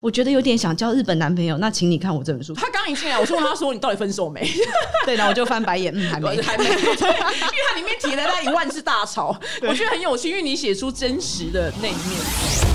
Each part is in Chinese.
我觉得有点想交日本男朋友，那请你看我这本书。他刚一进来，我就问他说：“你到底分手没？” 对，然后我就翻白眼，嗯，还没，还没。对，因为它里面提了那一万字大吵，我觉得很有趣，因为你写出真实的那一面。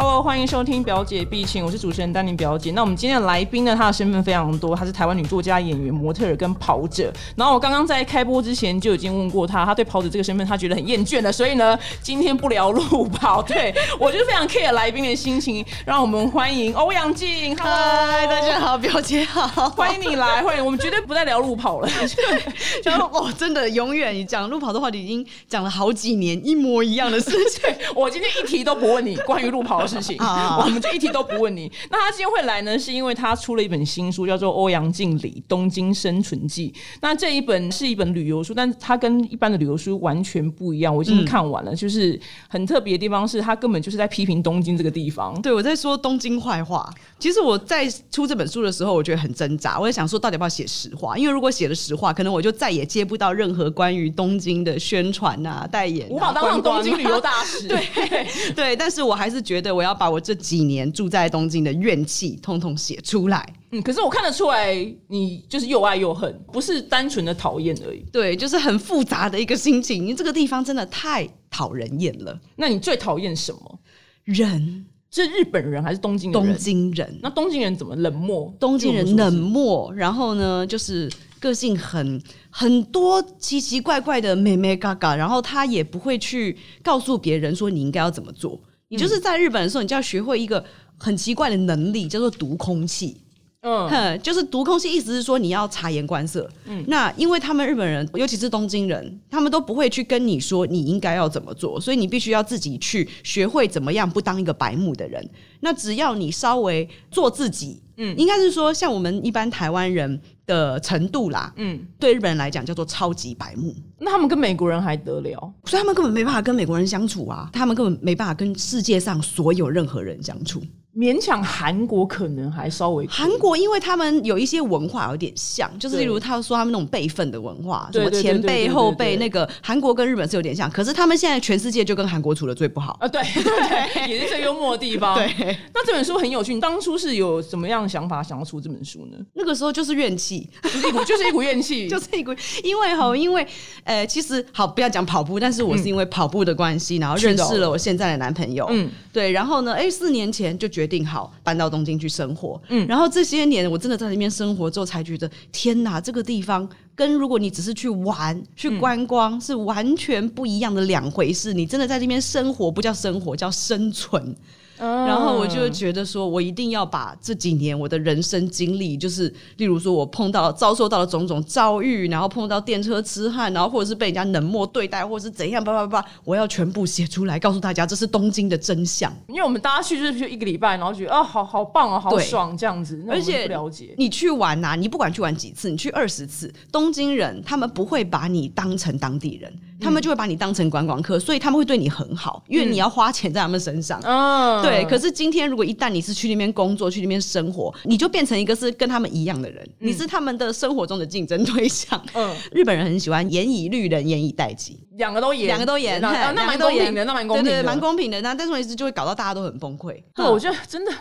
Hello，欢迎收听表姐必请，我是主持人丹宁表姐。那我们今天的来宾呢，她的身份非常多，她是台湾女作家、演员、模特儿跟跑者。然后我刚刚在开播之前就已经问过她，她对跑者这个身份她觉得很厌倦了，所以呢，今天不聊路跑。对我就是非常 care 来宾的心情，让我们欢迎欧阳靖。嗨，大家好，表姐好，欢迎你来，欢迎我们绝对不再聊路跑了。然后哦，真的永远你讲路跑的话题已经讲了好几年，一模一样的事情。我今天一题都不问你关于路跑。事情，我们就一题都不问你。那他今天会来呢，是因为他出了一本新书，叫做《欧阳靖里东京生存记》。那这一本是一本旅游书，但是它跟一般的旅游书完全不一样。我已经看完了，就是很特别的地方是，他根本就是在批评东京这个地方。对我在说东京坏话。其实我在出这本书的时候，我觉得很挣扎。我在想说，到底要不要写实话？因为如果写了实话，可能我就再也接不到任何关于东京的宣传啊、代言，无法当上东京旅游大使。对对，但是我还是觉得我要把我这几年住在东京的怨气通通写出来。嗯，可是我看得出来，你就是又爱又恨，不是单纯的讨厌而已。对，就是很复杂的一个心情。你这个地方真的太讨人厌了。那你最讨厌什么人？是日本人还是东京人？东京人。那东京人怎么冷漠？东京人冷漠，然后呢，就是个性很很多奇奇怪怪的妹妹嘎嘎，然后他也不会去告诉别人说你应该要怎么做。你就是在日本的时候，你就要学会一个很奇怪的能力，叫做读空气。嗯哼，就是读空气，意思是说你要察言观色。嗯，那因为他们日本人，尤其是东京人，他们都不会去跟你说你应该要怎么做，所以你必须要自己去学会怎么样不当一个白目的人。那只要你稍微做自己，嗯，应该是说像我们一般台湾人的程度啦，嗯，对日本人来讲叫做超级白目。那他们跟美国人还得了？所以他们根本没办法跟美国人相处啊，他们根本没办法跟世界上所有任何人相处。勉强韩国可能还稍微韩国，因为他们有一些文化有点像，就是例如他说他们那种辈分的文化，什么前辈后辈，那个韩国跟日本是有点像。可是他们现在全世界就跟韩国处的最不好啊！对 对，也是最幽默的地方。对，那这本书很有趣。你当初是有什么样的想法想要出这本书呢？那个时候就是怨气，就是一股就是一股怨气，就是一股。因为哈，因为呃，其实好不要讲跑步，但是我是因为跑步的关系，然后认识了我现在的男朋友。嗯，对，然后呢，哎，四年前就决定好搬到。东京去生活，嗯，然后这些年我真的在那边生活之后，才觉得天哪，这个地方跟如果你只是去玩、去观光是完全不一样的两回事。你真的在这边生活，不叫生活，叫生存。然后我就觉得说，我一定要把这几年我的人生经历，就是例如说我碰到遭受到了种种遭遇，然后碰到电车痴汉，然后或者是被人家冷漠对待，或者是怎样，叭叭叭，我要全部写出来，告诉大家这是东京的真相。因为我们大家去就是一个礼拜，然后觉得啊，好好棒啊，好爽这样子。而且了解你去玩呐，你不管去玩几次，你去二十次，东京人他们不会把你当成当地人。他们就会把你当成观光客，所以他们会对你很好，因为你要花钱在他们身上。嗯，对。可是今天如果一旦你是去那边工作、去那边生活，你就变成一个是跟他们一样的人，你是他们的生活中的竞争对象。嗯，日本人很喜欢严以律人，严以待己，两个都严，两个都严，那蛮公平的，那蛮公平的，蛮公平的。那但是问题是就会搞到大家都很崩溃。对，我觉得真的。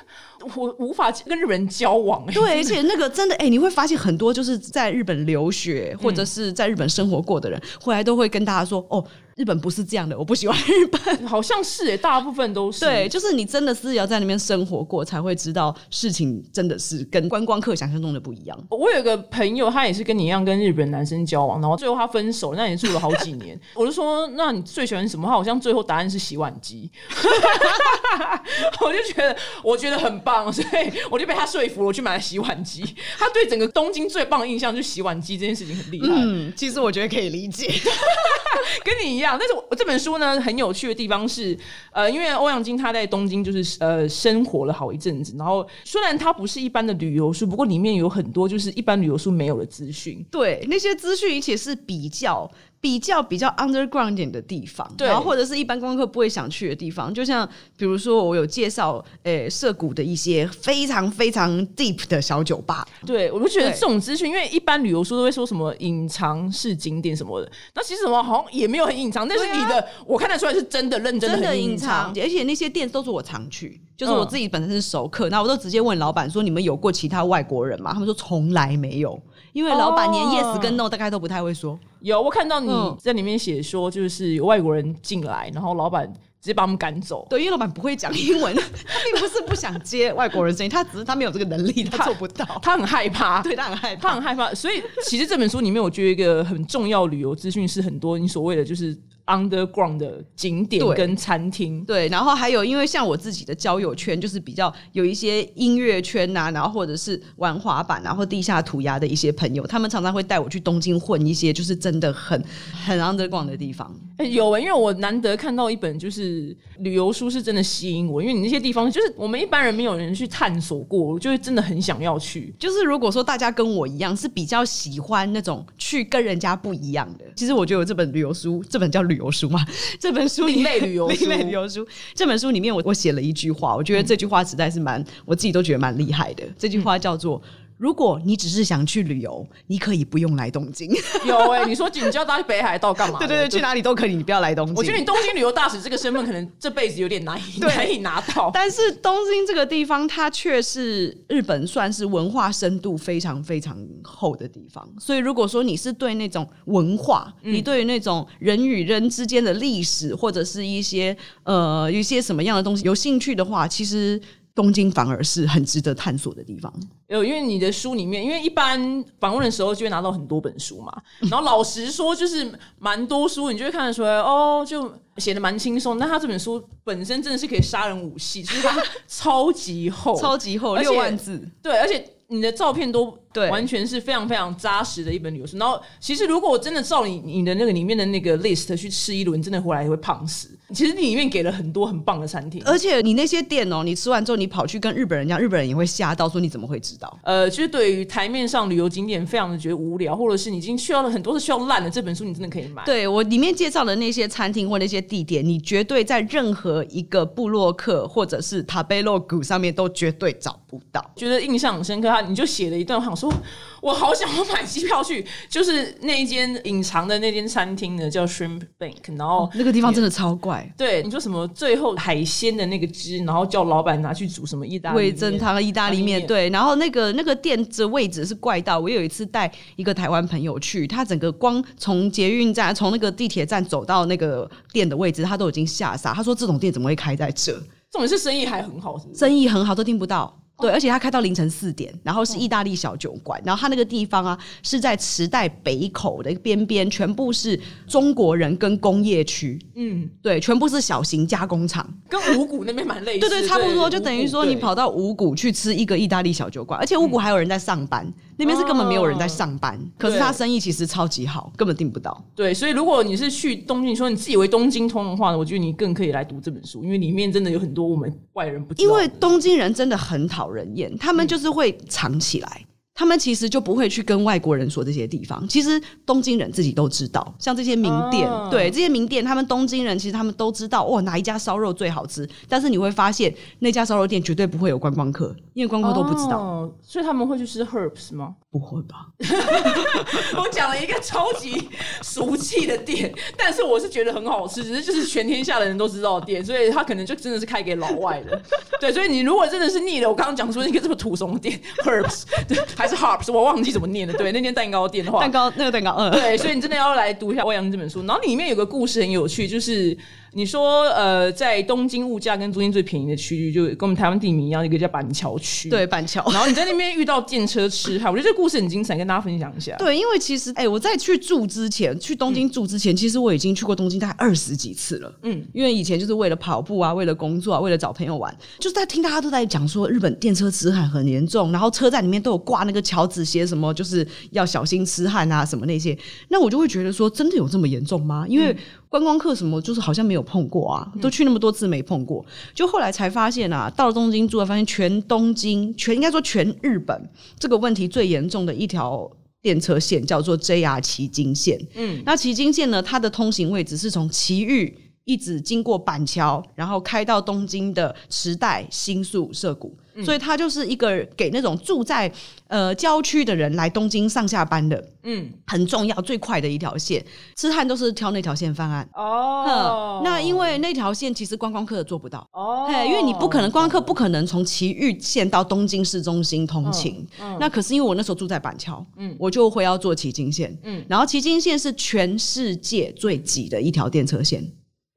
我无法跟日本人交往，对，而且那个真的，哎，你会发现很多就是在日本留学或者是在日本生活过的人，回来都会跟大家说，哦。日本不是这样的，我不喜欢日本。好像是诶，大部分都是。对，就是你真的是要在那边生活过，才会知道事情真的是跟观光客想象中的不一样。我有个朋友，他也是跟你一样跟日本男生交往，然后最后他分手，那也住了好几年。我就说，那你最喜欢什么？他好像最后答案是洗碗机。我就觉得，我觉得很棒，所以我就被他说服了，我去买了洗碗机。他对整个东京最棒的印象就是洗碗机这件事情很厉害。嗯，其实我觉得可以理解，跟你一样。但是我这本书呢，很有趣的地方是，呃，因为欧阳菁他在东京就是呃生活了好一阵子，然后虽然它不是一般的旅游书，不过里面有很多就是一般旅游书没有的资讯。对，那些资讯，而且是比较比较比较 underground 点的地方，对。然后或者是一般观光客不会想去的地方，就像比如说我有介绍，诶、涉谷的一些非常非常 deep 的小酒吧，对，我就觉得对。这种资讯，因为一般旅游书都会说什么隐藏式景点什么的，那其实什么好像也没有很隐藏，但是你的、我看得出来是真的认真真的很隐藏，而且那些店都是我常去，就是我自己本身是熟客，那、我都直接问老板说：“你们有过其他外国人吗？”他们说从来没有，因为老板连哦 yes 跟 no 大概都不太会说。有我看到你嗯在里面写说，就是有外国人进来，然后老板直接把我们赶走。对，因为老板不会讲英文，他并不是不想接外国人生意，他只是他没有这个能力，他做不到。他很害怕，对他很害怕。他很害怕，所以其实这本书里面，我觉得一个很重要旅游资讯是很多你所谓的就是 underground 的景点跟餐厅。对，然后还有，因为像我自己的交友圈，就是比较有一些音乐圈呐、然后或者是玩滑板啊，或地下涂鸦的一些朋友，他们常常会带我去东京混一些，就是真的很很 underground 的地方。欸有欸，因为我难得看到一本就是旅游书，是真的吸引我，因为你那些地方就是我们一般人没有人去探索过，我就会真的很想要去。就是如果说大家跟我一样是比较喜欢那种去跟人家不一样的，其实我觉得我这本旅游书，这本叫旅游书嘛，这本书里另类旅游书另类旅游书，这本书里面我我写了一句话，我觉得这句话实在是蛮，我自己都觉得蛮厉害的。这句话叫做。如果你只是想去旅游，你可以不用来东京。有哎、你说你叫大家去北海道干嘛？对对对，去哪里都可以，你不要来东京。我觉得你东京旅游大使这个身份，可能这辈子有点难以对难以拿到。但是东京这个地方，它却是日本算是文化深度非常非常厚的地方。所以，如果说你是对那种文化，你对于那种人与人之间的历史，或者是一些呃一些什么样的东西有兴趣的话，其实东京反而是很值得探索的地方。有，因为你的书里面，因为一般访问的时候就会拿到很多本书嘛，然后老实说，就是蛮多书，你就会看得出来，哦，就写的蛮轻松。但他这本书本身真的是可以杀人武器，就是它超级厚，超级厚，六万字。对，而且你的照片都对完全是非常非常扎实的一本旅游书。然后，其实如果我真的照你你的那个里面的那个 list 去吃一轮，真的回来会胖死。其实你里面给了很多很棒的餐厅，而且你那些店哦，你吃完之后，你跑去跟日本人讲，日本人也会吓到，说你怎么会知道？呃，其实对于台面上旅游景点非常的觉得无聊，或者是你已经需要了很多是需要烂的这本书，你真的可以买。对我里面介绍的那些餐厅或那些地点，你绝对在任何一个部落客或者是塔贝洛谷上面都绝对找不到。觉得印象很深刻，他你就写了一段，我想说，我好想要买机票去，就是那一间隐藏的那间餐厅呢，叫 Shrimp Bank，然后、那个地方真的超怪，对你说什么最后海鲜的那个汁，然后叫老板拿去煮什么意大利味面噌汤、意大利面，对。然后那个那个店的位置是怪到，我有一次带一个台湾朋友去，他整个光从捷运站从那个地铁站走到那个店的位置，他都已经吓傻。他说这种店怎么会开在这？重点是生意还很好，是是？生意很好，都听不到。对，而且他开到凌晨四点，然后是意大利小酒馆，然后他那个地方啊是在池袋北口的边边，全部是中国人跟工业区，嗯，对，全部是小型加工厂，跟五谷那边蛮类似，对对，差不多，就等于说你跑到五谷去吃一个意大利小酒馆，而且五谷还有人在上班，那边是根本没有人在上班，可是他生意其实超级好，根本订不到。对，所以如果你是去东京，你说你自以为东京通的话，我觉得你更可以来读这本书，因为里面真的有很多我们外人不知道。因为东京人真的很讨人厌，他们就是会藏起来。他们其实就不会去跟外国人说这些地方，其实东京人自己都知道，像这些名店，哦对这些名店，他们东京人其实他们都知道，哇，哪一家烧肉最好吃。但是你会发现，那家烧肉店绝对不会有观光客，因为观光客都不知道，哦，所以他们会去吃 herbs 吗？不会吧？我讲了一个超级俗气的店，但是我是觉得很好吃，只是就是全天下的人都知道的店，所以他可能就真的是开给老外的。对，所以你如果真的是腻了，我刚刚讲说一个这么土怂的店 herbs 对还是 harps，我忘记怎么念了。对，那间蛋糕店的话，蛋糕那个蛋糕，嗯，对，所以你真的要来读一下《欧阳》这本书。然后里面有个故事很有趣，就是你说呃，在东京物价跟租金最便宜的区域，就跟我们台湾地名一样，一个叫板桥区。对，板桥。然后你在那边遇到电车痴汉，我觉得这个故事很精彩，跟大家分享一下。对，因为其实，哎、我在去住之前，去东京住之前，其实我已经去过东京大概二十几次了。嗯，因为以前就是为了跑步啊，为了工作啊，为了找朋友玩，就是在听大家都在讲说日本电车痴汉很严重，然后车站里面都有挂那个条子，写什么就是要小心痴汉啊什么那些。那我就会觉得说，真的有这么严重吗？因为观光客什么就是好像没有碰过啊，都去那么多次没碰过。就后来才发现啊，到了东京住了，发现全东京，全应该说全日本这个问题最严重的一条电车线，叫做 JR 旗津线。嗯，那旗津线呢，它的通行位置是从奇玉。一直经过板桥，然后开到东京的池袋、新宿、涩谷，所以它就是一个给那种住在呃郊区的人来东京上下班的，嗯，很重要、最快的一条线。痴汉都是挑那条线方案。哦。那因为那条线其实观光客做不到。哦，因为你不可能观光客不可能从埼玉线到东京市中心通勤。那可是因为我那时候住在板桥，嗯，我就会要坐埼京线，嗯，然后埼京线是全世界最挤的一条电车线。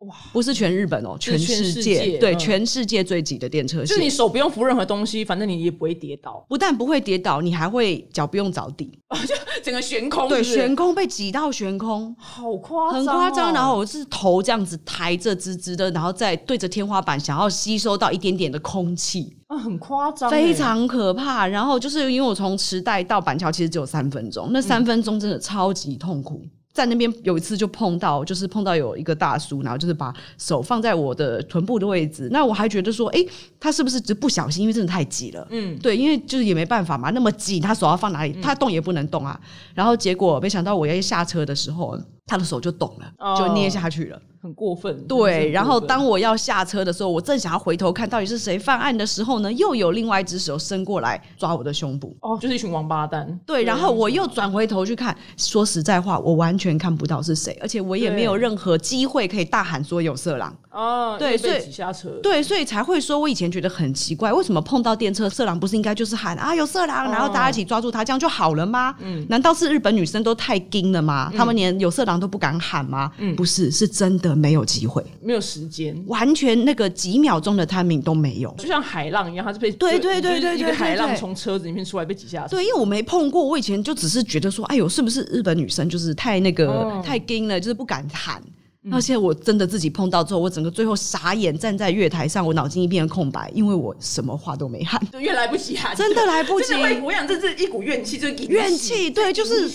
哇，不是全日本哦，全世界对全世界最挤的电车线，就是你手不用扶任何东西，反正你也不会跌倒。不但不会跌倒，你还会脚不用着地，就 整个悬空。对，悬空被挤到悬空，好夸张，很夸张。然后我是头这样子抬着直直的，然后再对着天花板，想要吸收到一点点的空气啊，很夸张，非常可怕。然后就是因为我从池袋到板桥其实只有三分钟，那三分钟真的超级痛苦。在那边有一次就碰到，就是碰到有一个大叔，然后就是把手放在我的臀部的位置，那我还觉得说，哎，他是不是只不小心？因为真的太挤了，嗯，对，因为就是也没办法嘛，那么挤，他手要放哪里？他动也不能动啊。然后结果没想到我要下车的时候。他的手就懂了，就捏下去了，很过分。对，然后当我要下车的时候，我正想要回头看到底是谁犯案的时候呢，又有另外一只手伸过来抓我的胸部。哦，就是一群王八蛋。对，然后我又转回头去看，说实在话，我完全看不到是谁，而且我也没有任何机会可以大喊说有色狼。哦，对，所以挤下车。对，所以才会说，我以前觉得很奇怪，为什么碰到电车色狼不是应该就是喊啊有色狼，然后大家一起抓住他，这样就好了吗？嗯，难道是日本女生都太惊了吗？他们连有色狼都不敢喊吗？嗯，不是，是真的没有机会，没有时间，完全那个几秒钟的 timing 都没有，就像海浪一样，他是被对对对对对海浪从车子里面出来被挤下对，因为我没碰过，我以前就只是觉得说，哎呦，是不是日本女生就是太那个太惊了，就是不敢喊。那现在我真的自己碰到之后，我整个最后傻眼，站在月台上，我脑筋一片空白，因为我什么话都没喊，就越来不及喊，真的来不及。我想这是一股怨气，就是怨气，对，就是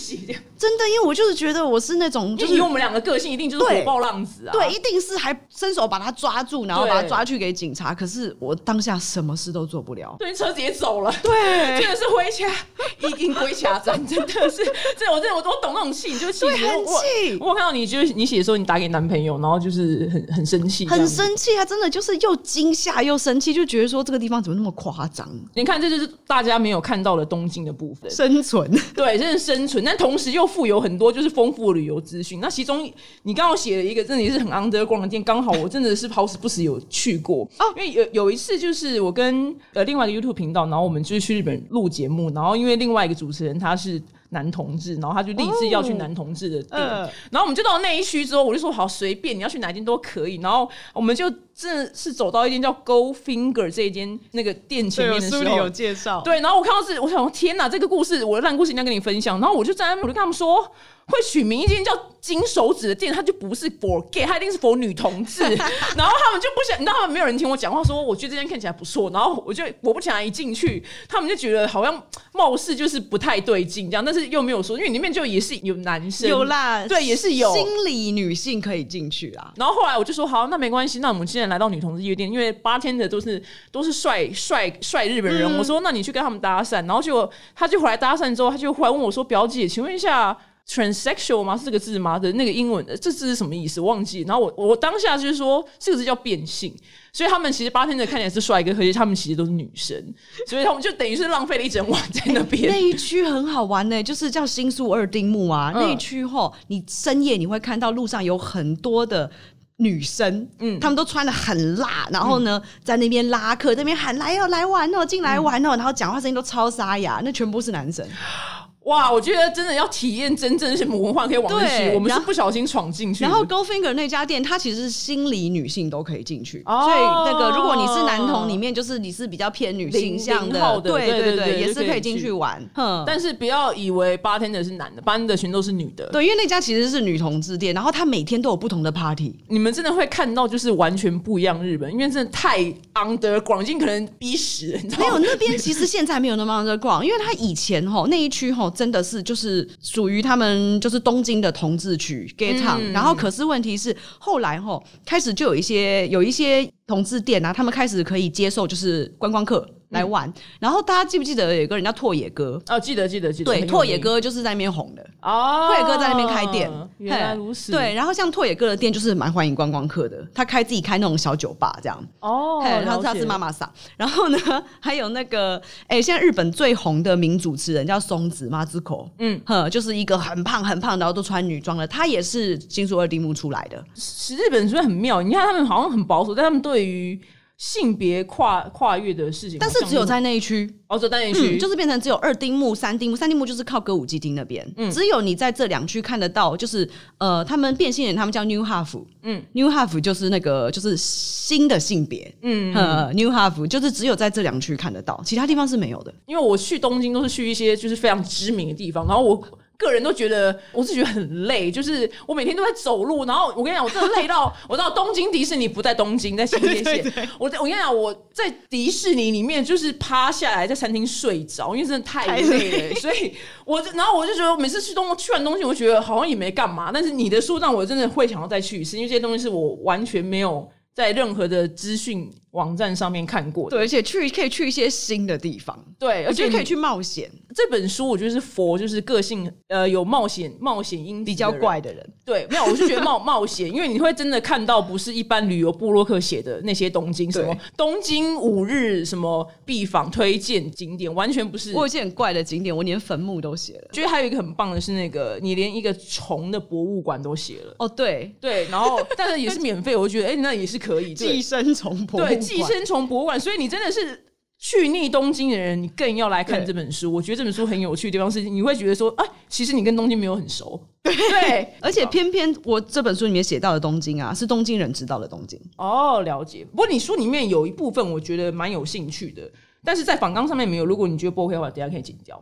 真的，因为我就是觉得我是那种，就是因为我们两个个性一定就是火爆浪子啊，对，一定是还伸手把他抓住，然后把他抓去给警察。可是我当下什么事都做不了，对，车子也走了，对，真的是回家一定归家站，真的是，这我真的我我懂那种气，就气，很气。我看到你就是你写的时候，你打给男朋友，然后就是。很很生气，很生气，他真的就是又惊吓又生气，就觉得说这个地方怎么那么夸张？你看，这就是大家没有看到的东京的部分，生存 对，真的生存，但同时又富有很多就是丰富的旅游资讯。那其中你刚好写了一个，真的也是很 underground 的店，刚好我真的是好死不死有去过啊。因为有有一次就是我跟呃另外一个 YouTube 频道，然后我们就是去日本录节目，然后因为另外一个主持人他是。男同志，然后他就立志要去男同志的店，然后我们就到那一区之后，我就说好随便，你要去哪间都可以。然后我们就真的是走到一间叫 Go Finger 这一间那个店前面的时候，有介绍。对，然后我看到是，我想天哪，这个故事我的烂故事一定要跟你分享。然后我就在那，我就跟他们说。会取名一间叫金手指的店，它就不是 for gay，它一定是 for 女同志。然后他们就不想，你知道，他们没有人听我讲话，说我觉得这间看起来不错。然后我就果不其然一进去，他们就觉得好像貌似就是不太对劲这样，但是又没有说，因为里面就也是有男生，有啦，对，也是有心理女性可以进去啊。然后后来我就说好，那没关系，那我们现在来到女同志夜店，因为八天的都是都是帅帅帅日本人。我说那你去跟他们搭讪，然后就他就回来搭讪之后，他就回来问我说：“表姐，请问一下。” transsexual 吗？是这个字吗？的那个英文的这字是什么意思？忘记。然后我我当下就是说，这个字叫变性，所以他们其实八天的看起来是帅哥，可是他们其实都是女生，所以他们就等于是浪费了一整晚在那边。那一区很好玩呢，就是叫新宿二丁目啊。那一区吼，你深夜你会看到路上有很多的女生，嗯，他们都穿的很辣，然后呢，在那边拉客，那边喊来哦，来玩哦，进来玩哦，然后讲话声音都超沙哑，那全部是男生。哇，我觉得真的要体验真正什么文化，可以往那去。我们是不小心闯进去。然后 Go Finger 那家店，它其实是心理女性都可以进去，所以那个如果你是男童，里面就是你是比较偏女性向的，对对对，也是可以进去玩。但是不要以为八天的是男的，八天的全都是女的。对，因为那家其实是女同志店，然后它每天都有不同的 party。你们真的会看到就是完全不一样日本，因为真的太 underground，已经可能逼死。没有那边其实现在没有那么 underground，因为它以前哈那一区哈真的是就是。属于他们就是东京的同志区 gay town，然后可是问题是后来吼开始就有一些有一些同志店啊，他们开始可以接受就是观光客来玩。然后大家记不记得有一个人叫拓野哥？哦，记得记得记得。对，拓野哥就是在那边红的。哦，拓野哥在那边开店，原来如此。对，然后像拓野哥的店就是蛮欢迎观光客的，他开自己开那种小酒吧这样。哦，然后他是妈妈桑。然后呢，还有那个哎，现在日本最红的名主持人叫松子马子口，嗯，哼，就是一个很胖很胖，然后都穿女装的，他也是新宿二丁目出来的。是日本是不是很妙？你看他们好像很保守，但他们对于。性别跨跨越的事情，但是只有在那一区哦，在那一区，就是变成只有二丁目、三丁目，三丁目就是靠歌舞伎町那边，嗯，只有你在这两区看得到，就是呃，他们变性人，他们叫 New Half，嗯，New Half 就是那个就是新的性别，嗯，New Half 就是只有在这两区看得到，其他地方是没有的。因为我去东京都是去一些就是非常知名的地方，然后我。个人都觉得，我是觉得很累，就是我每天都在走路，然后我跟你讲，我真的累到，我到东京迪士尼不在东京，在新天线。我我跟你讲，我在迪士尼里面就是趴下来在餐厅睡着，因为真的太累了。所以，我然后我就觉得每次去东去完东西，我觉得好像也没干嘛。但是你的书让我真的会想要再去一次，因为这些东西是我完全没有在任何的资讯。网站上面看过，对，而且去可以去一些新的地方，对，而且可以去冒险。这本书我觉得是佛，就是个性呃有冒险冒险因比较怪的人，对，没有，我是觉得冒 冒险，因为你会真的看到不是一般旅游部落客写的那些东京什么东京五日什么必访推荐景点，完全不是。我有些很怪的景点，我连坟墓都写了。觉得还有一个很棒的是那个，你连一个虫的博物馆都写了。哦，对对，然后但是也是免费，我觉得哎，那也是可以。寄生虫博对寄生虫博物馆。所以你真的是去逆东京的人，你更要来看这本书。我觉得这本书很有趣的地方是，你会觉得说，哎，其实你跟东京没有很熟。对，而且偏偏我这本书里面写到的东京啊，是东京人知道的东京。哦，了解。不过你书里面有一部分，我觉得蛮有兴趣的。但是在访纲上面没有。如果你觉得不 OK 的话，等下可以剪掉。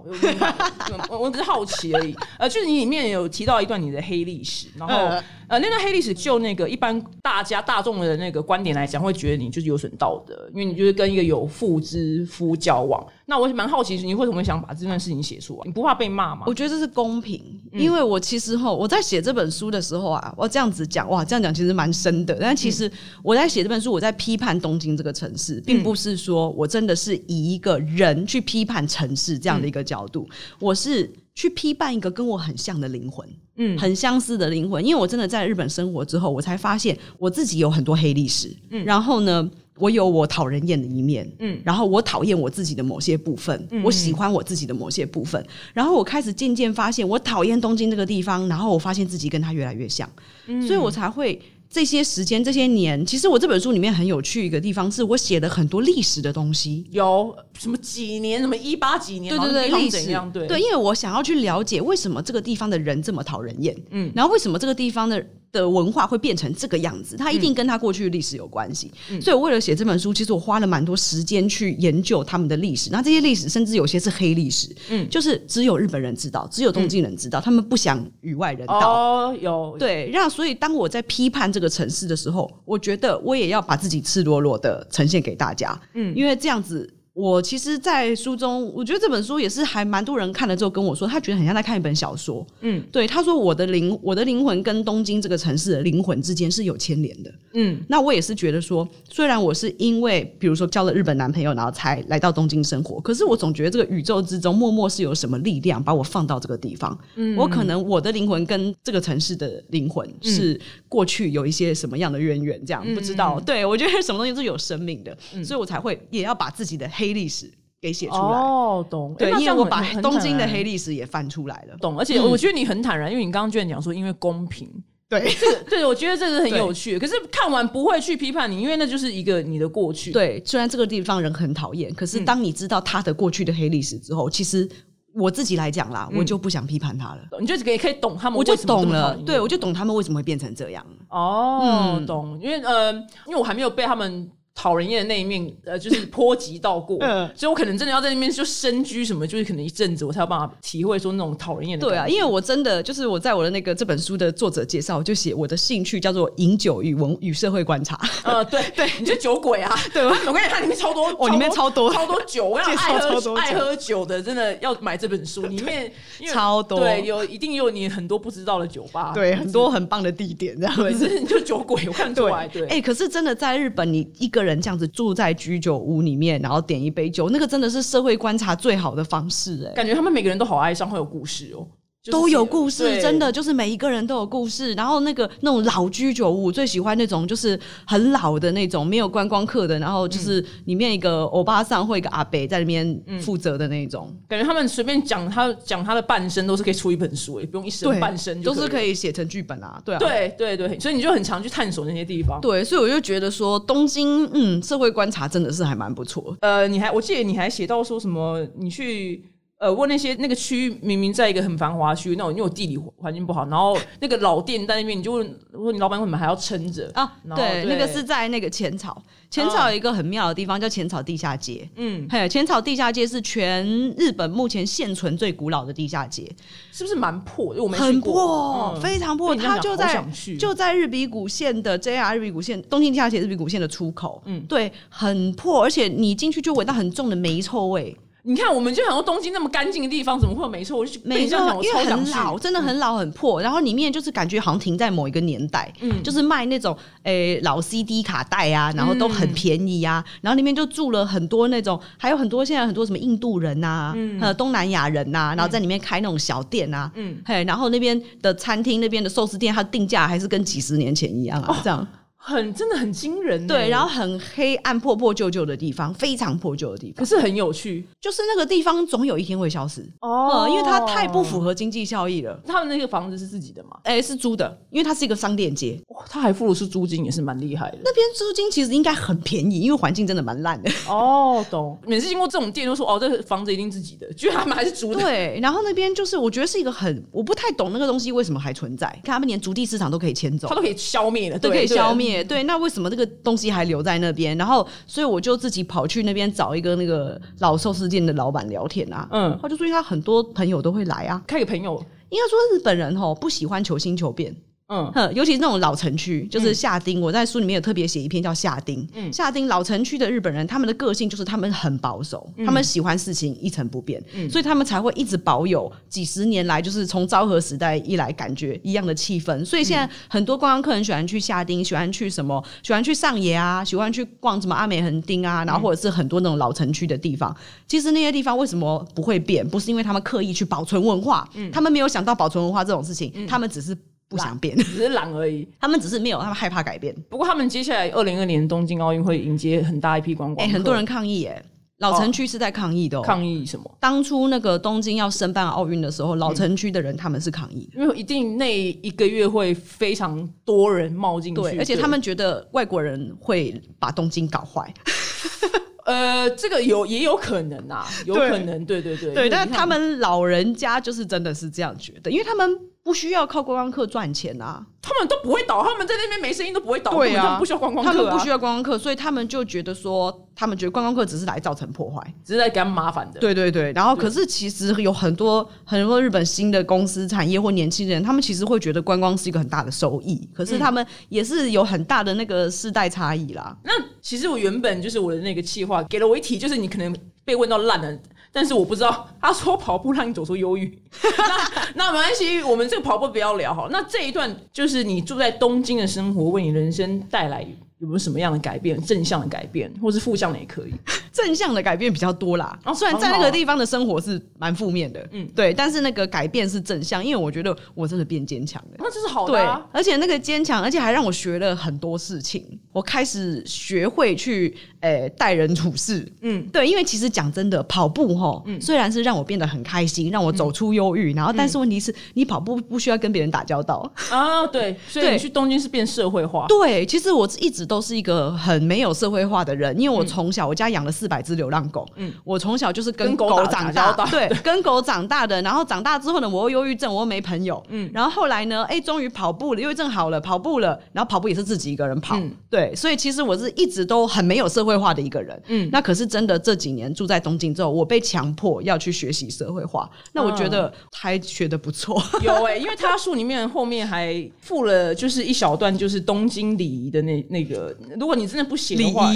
我我只是好奇而已。呃，就是你里面有提到一段你的黑历史，然后呃，那段黑历史就那个一般大家大众的那个观点来讲，会觉得你就是有损道德，因为你就是跟一个有妇之夫交往。那我蛮好奇，你为什么想把这段事情写出来？你不怕被骂吗？我觉得这是公平，因为我其实后我在写这本书的时候啊，我这样子讲哇，这样讲其实蛮深的。但其实我在写这本书，我在批判东京这个城市，并不是说我真的是以一个人去批判城市这样的一个角度，我是去批判一个跟我很像的灵魂，嗯，很相似的灵魂。因为我真的在日本生活之后，我才发现我自己有很多黑历史，嗯，然后呢。我有我讨人厌的一面，嗯，然后我讨厌我自己的某些部分，嗯。我喜欢我自己的某些部分，然后我开始渐渐发现，我讨厌东京这个地方，然后我发现自己跟他越来越像，嗯。所以我才会。这些时间，这些年，其实我这本书里面很有趣一个地方，是我写的很多历史的东西，有什么几年，什么一八几年，对对对，历史。对对，因为我想要去了解为什么这个地方的人这么讨人厌，嗯，然后为什么这个地方的的文化会变成这个样子，它一定跟它过去的历史有关系，所以我为了写这本书，其实我花了蛮多时间去研究他们的历史，那这些历史甚至有些是黑历史，嗯，就是只有日本人知道，只有东京人知道，他们不想与外人道，哦，有对，让所以当我在批判这个。个城市的时候，我觉得我也要把自己赤裸裸的呈现给大家，嗯，因为这样子。我其实，在书中，我觉得这本书也是还蛮多人看了之后跟我说，他觉得很像在看一本小说。嗯，对，他说我的灵，我的灵魂跟东京这个城市的灵魂之间是有牵连的。嗯，那我也是觉得说，虽然我是因为比如说交了日本男朋友，然后才来到东京生活，可是我总觉得这个宇宙之中默默是有什么力量把我放到这个地方。嗯，我可能我的灵魂跟这个城市的灵魂是过去有一些什么样的渊源，这样不知道。对我觉得什么东西是有生命的，所以我才会也要把自己的。黑历史给写出来哦，懂对，因为我把东京的黑历史也翻出来了，懂。而且我觉得你很坦然，因为你刚刚居然讲说，因为公平，对，这个对，我觉得这是很有趣。可是看完不会去批判你，因为那就是一个你的过去。对，虽然这个地方人很讨厌，可是当你知道他的过去的黑历史之后，其实我自己来讲啦，我就不想批判他了。你就可以可以懂他们，我就懂了。对，我就懂他们为什么会变成这样。哦，懂。因为呃，因为我还没有被他们。讨人厌的那一面，呃，就是波及到过，嗯。所以我可能真的要在那边就深居什么，就是可能一阵子，我才有办法体会说那种讨人厌的。对啊，因为我真的就是我在我的那个这本书的作者介绍，就写我的兴趣叫做饮酒与文与社会观察。呃，对 对，你就酒鬼啊？对，我跟你看里面超多，哦，里面超多超多。酒，我要爱喝爱喝酒的，真的要买这本书，里面超多，对，有一定有你很多不知道的酒吧，对，很多很棒的地点，这样子，你就酒鬼，我看出来，对，哎，可是真的在日本，你一个。人这样子住在居酒屋里面，然后点一杯酒，那个真的是社会观察最好的方式哎。感觉他们每个人都好哀伤，会有故事哦。都有故事，真的就是每一个人都有故事。然后那个那种老居酒屋，最喜欢那种就是很老的那种，没有观光客的。然后就是里面一个欧巴桑或一个阿伯在里面负责的那种。感觉他们随便讲他讲他的半生，都是可以出一本书，也不用一生半生，都是可以写成剧本啊。对啊，对对对，所以你就很常去探索那些地方。对，所以我就觉得说东京，嗯，社会观察真的是还蛮不错。呃，你还我记得你还写到说什么，你去。呃，问那些那个区域明明在一个很繁华区，那我因为我地理环境不好，然后那个老店在那边，你就问，问你老板为什么还要撑着啊？对，那个是在那个浅草，浅草有一个很妙的地方叫浅草地下街。嗯，还有浅草地下街是全日本目前现存最古老的地下街，是不是蛮破？我很破，非常破。它就在就在日比谷线的 JR 日比谷线东京地下铁日比谷线的出口。嗯，对，很破，而且你进去就闻到很重的霉臭味。你看，我们就想说东京那么干净的地方，怎么会有霉臭？我就没错，因为很老，真的很老很破。然后里面就是感觉好像停在某一个年代，嗯，就是卖那种诶老 CD 卡带啊，然后都很便宜啊。然后里面就住了很多那种，还有很多现在很多什么印度人呐，嗯，东南亚人呐，然后在里面开那种小店啊，嗯，嘿，然后那边的餐厅那边的寿司店，它定价还是跟几十年前一样啊，这样。很真的很惊人，对，然后很黑暗、破破旧旧的地方，非常破旧的地方，可是很有趣，就是那个地方总有一天会消失哦，因为它太不符合经济效益了。他们那个房子是自己的吗？哎，是租的，因为它是一个商店街，哇，他还付的是租金，也是蛮厉害的。那边租金其实应该很便宜，因为环境真的蛮烂的。哦，懂。每次经过这种店，都说哦，这房子一定自己的，居然他们还是租的。对，然后那边就是我觉得是一个很，我不太懂那个东西为什么还存在。看他们连竹地市场都可以迁走，他都可以消灭了，都可以消灭。对，那为什么？这个东西还留在那边，然后所以我就自己跑去那边找一个那个老寿司店的老板聊天啊，嗯，他就说他很多朋友都会来啊，开个朋友，应该说日本人吼不喜欢求新求变。嗯，尤其是那种老城区，就是夏丁。我在书里面有特别写一篇叫夏丁。嗯，夏丁老城区的日本人，他们的个性就是他们很保守，他们喜欢事情一成不变，所以他们才会一直保有几十年来，就是从昭和时代一来感觉一样的气氛。所以现在很多观光客人喜欢去夏町，喜欢去什么，喜欢去上野啊，喜欢去逛什么阿美横町啊，然后或者是很多那种老城区的地方。其实那些地方为什么不会变？不是因为他们刻意去保存文化，他们没有想到保存文化这种事情，他们只是。不想变，只是懒而已。他们只是没有，他们害怕改变。不过，他们接下来二零二年东京奥运会迎接很大一批观光，哎，很多人抗议，哎，老城区是在抗议的。抗议什么？当初那个东京要申办奥运的时候，老城区的人他们是抗议，因为一定那一个月会非常多人冒进去，而且他们觉得外国人会把东京搞坏。呃，这个有也有可能啊，有可能，对对对，对，但他们老人家就是真的是这样觉得，因为他们。不需要靠观光客赚钱啊！他们都不会倒，他们在那边没声音都不会倒。对啊，不需要观光客，他们不需要观光客，所以他们就觉得说，他们觉得观光客只是来造成破坏，只是来给他们麻烦的。对对对，然后可是其实有很多很多日本新的公司产业或年轻人，他们其实会觉得观光是一个很大的收益，可是他们也是有很大的那个世代差异啦。那其实我原本就是我的那个计划，给了我一题，就是你可能被问到烂了。但是我不知道，他说跑步让你走出忧郁，那那没关系，我们这个跑步不要聊哈。那这一段就是你住在东京的生活，为你人生带来。有没有什么样的改变？正向的改变，或是负向的也可以。正向的改变比较多啦。然后虽然在那个地方的生活是蛮负面的，嗯，对，但是那个改变是正向，因为我觉得我真的变坚强了。那这是好的。对，而且那个坚强，而且还让我学了很多事情。我开始学会去诶待人处事。嗯，对，因为其实讲真的，跑步哈，虽然是让我变得很开心，让我走出忧郁，然后但是问题是你跑步不需要跟别人打交道啊。对，所以你去东京是变社会化。对，其实我一直都。都是一个很没有社会化的人，因为我从小我家养了四百只流浪狗，嗯，我从小就是跟狗长大，对，跟狗长大的。然后长大之后呢，我又忧郁症，我又没朋友，嗯，然后后来呢，哎，终于跑步了，忧郁症好了，跑步了，然后跑步也是自己一个人跑，对，所以其实我是一直都很没有社会化的一个人，嗯，那可是真的这几年住在东京之后，我被强迫要去学习社会化，那我觉得还学的不错，有哎，因为他书里面后面还附了就是一小段就是东京礼仪的那那个。如果你真的不写的话，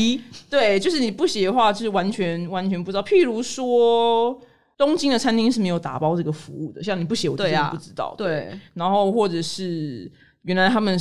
对，就是你不写的话，就是完全完全不知道。譬如说，东京的餐厅是没有打包这个服务的，像你不写，我真的不知道。对，然后或者是原来他们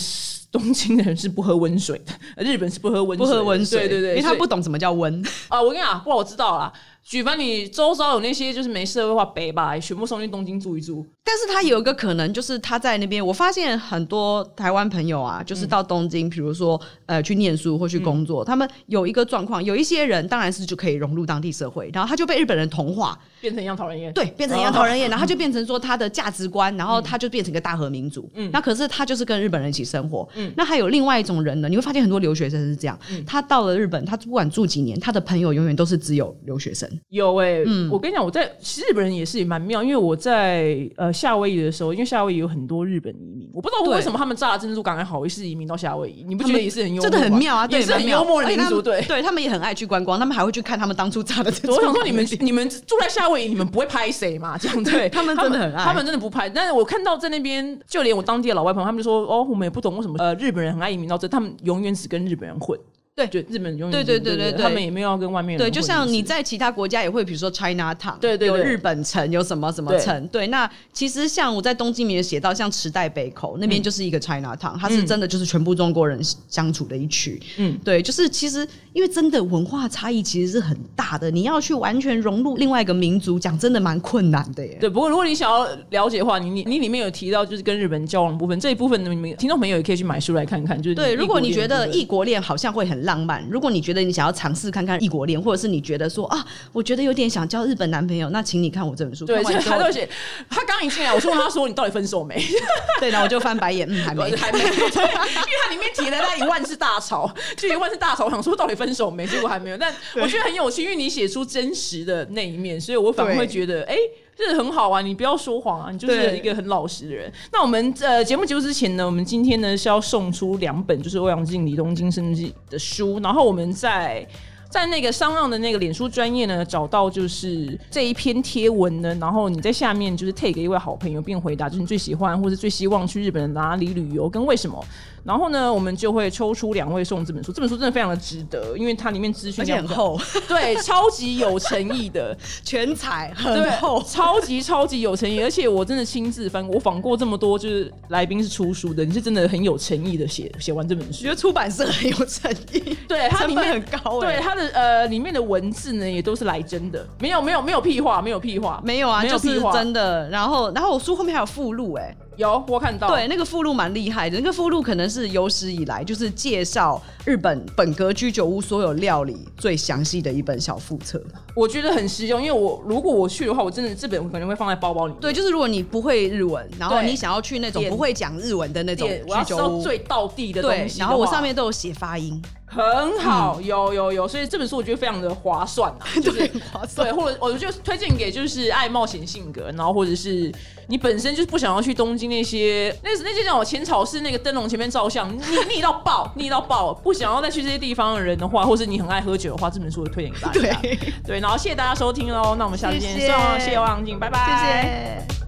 东京的人是不喝温水的，日本是不喝温不喝温水，对对对，因为他不懂什么叫温啊。我跟你讲，不，我知道了。举凡你周遭有那些就是没社会化北吧，全部送去东京住一住。但是他有一个可能，就是他在那边，我发现很多台湾朋友啊，就是到东京，比如说呃去念书或去工作，他们有一个状况，有一些人当然是就可以融入当地社会，然后他就被日本人同化，变成一样讨人厌。对，变成一样讨人厌，然后他就变成说他的价值观，然后他就变成一个大和民族。嗯，那可是他就是跟日本人一起生活。嗯，那还有另外一种人呢，你会发现很多留学生是这样，他到了日本，他不管住几年，他的朋友永远都是只有留学生。有哎。我跟你讲，我在其实日本人也是蛮妙，因为我在呃夏威夷的时候，因为夏威夷有很多日本移民，我不知道为什么他们炸珍珠港还好意思移民到夏威夷，你不觉得也是很幽默？真的很妙啊，也是很幽默的民族，对，对他们也很爱去观光，他们还会去看他们当初炸的珍珠。我想说，你们你们住在夏威夷，你们不会拍谁嘛？这样对，他们真的很爱，他们真的不拍。但是我看到在那边，就连我当地的老外朋友，他们就说：“哦，我们也不懂为什么呃日本人很爱移民到这，他们永远只跟日本人混。”对，就日本永远对对对对对，他们也没有要跟外面对，就像你在其他国家也会，比如说 China Town，对对，有日本城，有什么什么城，对。那其实像我在东京里面写到，像池袋北口那边就是一个 China Town，它是真的就是全部中国人相处的一区，嗯，对，就是其实因为真的文化差异其实是很大的，你要去完全融入另外一个民族，讲真的蛮困难的耶。对，不过如果你想要了解的话，你你你里面有提到就是跟日本交往部分这一部分，你们听众朋友也可以去买书来看看。就是对，如果你觉得异国恋好像会很浪漫，如果你觉得你想要尝试看看异国恋，或者是你觉得说啊，我觉得有点想交日本男朋友，那请你看我这本书。对，他都写。他刚一进来，我问他说你到底分手没？对，然后我就翻白眼，嗯，还没，还没。因为他里面提了那一万字大潮，就一万字大潮，我想说到底分手没？结果还没有。但我觉得很有趣，因为你写出真实的那一面，所以我反而会觉得，哎。这很好啊！你不要说谎啊！你就是一个很老实的人。那我们呃节目结束之前呢，我们今天呢是要送出两本就是欧阳靖、李东京生记的书，然后我们在在那个商浪的那个脸书专业呢找到就是这一篇贴文呢，然后你在下面就是 take 一位好朋友并回答，就是你最喜欢或是最希望去日本哪里旅游跟为什么。然后呢，我们就会抽出两位送这本书。这本书真的非常的值得，因为它里面资讯 很厚，对，超级有诚意的全彩，很厚，超级超级有诚意。而且我真的亲自翻，我访过这么多就是来宾是出书的，你是真的很有诚意的写写完这本书。觉得出版社很有诚意，对，它里面很高，对它的呃里面的文字呢也都是来真的，没有没有没有屁话，没有屁话，没有啊，就是真的。然后然后我书后面还有附录，哎。有我看到，对那个附录蛮厉害的，那个附录可能是有史以来就是介绍日本本格居酒屋所有料理最详细的一本小附册。我觉得很实用，因为我如果我去的话，我真的这本可能会放在包包里。对，就是如果你不会日文，然后你想要去那种不会讲日文的那种居酒屋，最道地的东西，然后我上面都有写发音。很好，有有有，所以这本书我觉得非常的划算啊，对，划算。对，或者我就推荐给就是爱冒险性格，然后或者是你本身就是不想要去东京那些那那些叫我浅草寺那个灯笼前面照相腻腻到爆 腻到爆，不想要再去这些地方的人的话，或是你很爱喝酒的话，这本书我推荐给大家。对对，然后谢谢大家收听喽，那我们下次见，谢谢谢谢王静，拜拜。谢谢。